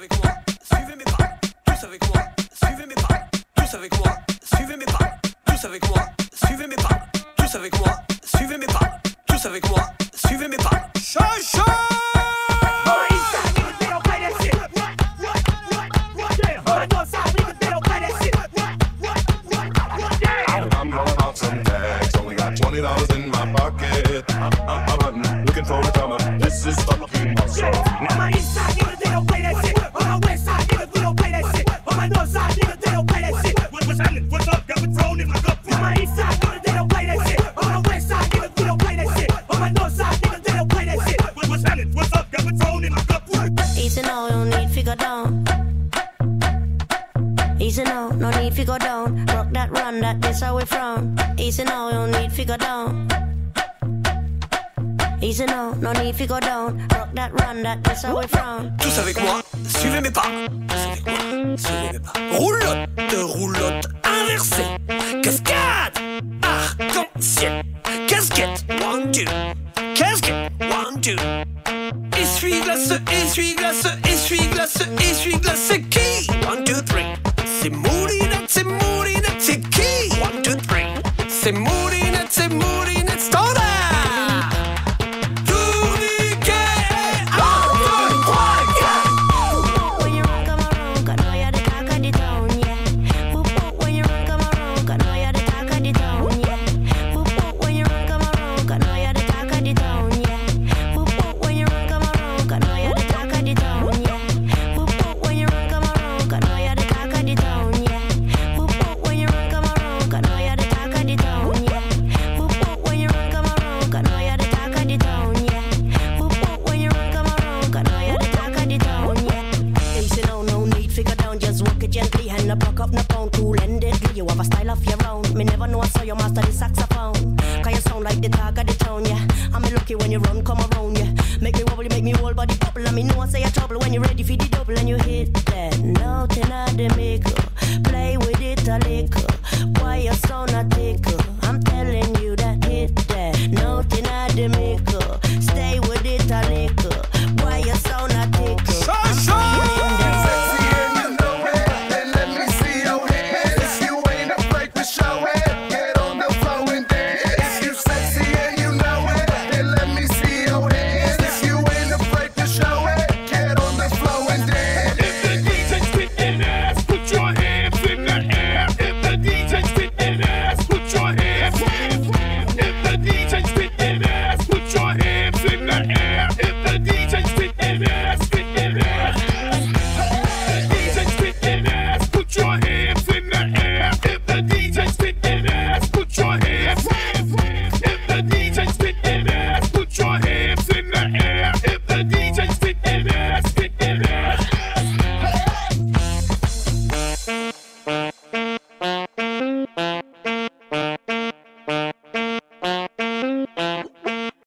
avec moi, suivez mes pas, tous avec moi, suivez mes pas, tous avec moi, suivez mes pas, tous avec moi, suivez mes pas, tous avec moi, suivez mes pas, tous avec moi, suivez mes pas. Chacha I'm all about some tax. Only got twenty dollars in my pocket. I'm, I'm, looking for a drummer. This is fucking awesome. On my east to go down. Rock that, run that, this how we from. Easy now, no need to go down. Easy now, no need to go down. Rock that, run that, this how we from. Tous avec moi, suivez mes pas. Avec moi, suivez mes pas. Roulotte, roulotte inversée. Cascade, arc-en-ciel. Casquette, one, two. Casquette, one, two. Essuie-glace, essuie-glace, essuie-glace, essuie-glace. Qui? One, two, three. C'est Moulinette, c'est Moulinette. C'est qui? One, two, three. C'est Moulinette, c'est Moulinette. I saw you master the saxophone. Cause you sound like the talk of the town, yeah. I'm lucky when you run, come around, yeah. Make me wobble, make me whole body bubble. And me know I say a trouble when you're ready for the double and you hit that note in the maker. Play with it a little. Why you sound a tickle?